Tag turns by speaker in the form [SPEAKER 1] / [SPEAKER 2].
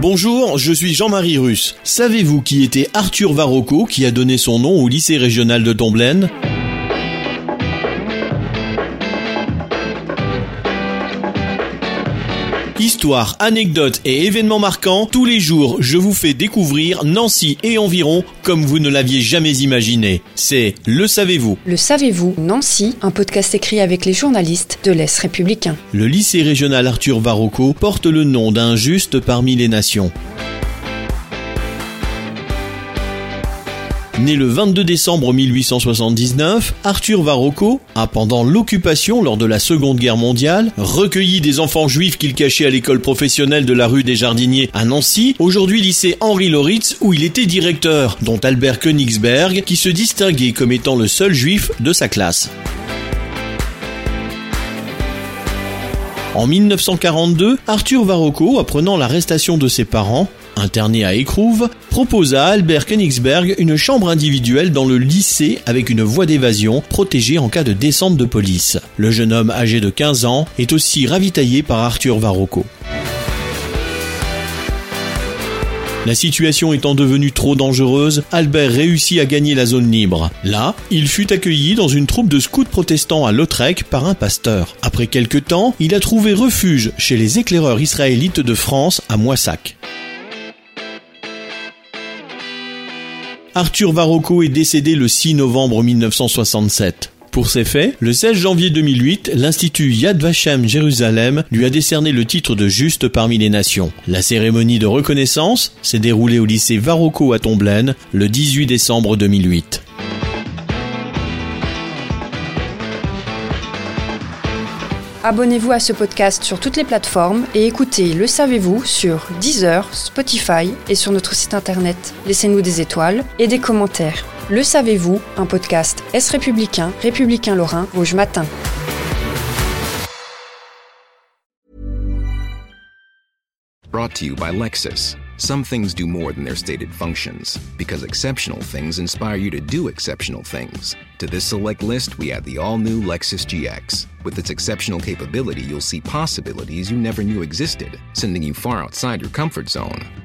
[SPEAKER 1] Bonjour, je suis Jean-Marie Russe. Savez-vous qui était Arthur Varocco qui a donné son nom au lycée régional de Tomblaine? Histoire, anecdotes et événements marquants, tous les jours je vous fais découvrir Nancy et environ comme vous ne l'aviez jamais imaginé. C'est Le Savez-vous
[SPEAKER 2] Le savez-vous, Nancy, un podcast écrit avec les journalistes de l'Est républicain.
[SPEAKER 1] Le lycée régional Arthur Varocco porte le nom d'un juste parmi les nations. Né le 22 décembre 1879, Arthur Varocco a, pendant l'occupation lors de la Seconde Guerre mondiale, recueilli des enfants juifs qu'il cachait à l'école professionnelle de la rue des Jardiniers à Nancy, aujourd'hui lycée Henri Loritz où il était directeur, dont Albert Königsberg qui se distinguait comme étant le seul juif de sa classe. En 1942, Arthur Varocco, apprenant l'arrestation de ses parents, interné à Écrouve, proposa à Albert Königsberg une chambre individuelle dans le lycée avec une voie d'évasion protégée en cas de descente de police. Le jeune homme âgé de 15 ans est aussi ravitaillé par Arthur Varocco. La situation étant devenue trop dangereuse, Albert réussit à gagner la zone libre. Là, il fut accueilli dans une troupe de scouts protestants à Lautrec par un pasteur. Après quelque temps, il a trouvé refuge chez les éclaireurs israélites de France à Moissac. Arthur Varocco est décédé le 6 novembre 1967. Pour ces faits, le 16 janvier 2008, l'Institut Yad Vashem Jérusalem lui a décerné le titre de juste parmi les nations. La cérémonie de reconnaissance s'est déroulée au lycée Varocco à Tomblaine le 18 décembre 2008.
[SPEAKER 2] Abonnez-vous à ce podcast sur toutes les plateformes et écoutez Le Savez-vous sur Deezer, Spotify et sur notre site internet. Laissez-nous des étoiles et des commentaires. Le Savez-vous, un podcast Est républicain, républicain lorrain, Rouge Matin.
[SPEAKER 3] Brought to you by Lexus. Some things do more than their stated functions, because exceptional things inspire you to do exceptional things. To this select list, we add the all new Lexus GX. With its exceptional capability, you'll see possibilities you never knew existed, sending you far outside your comfort zone.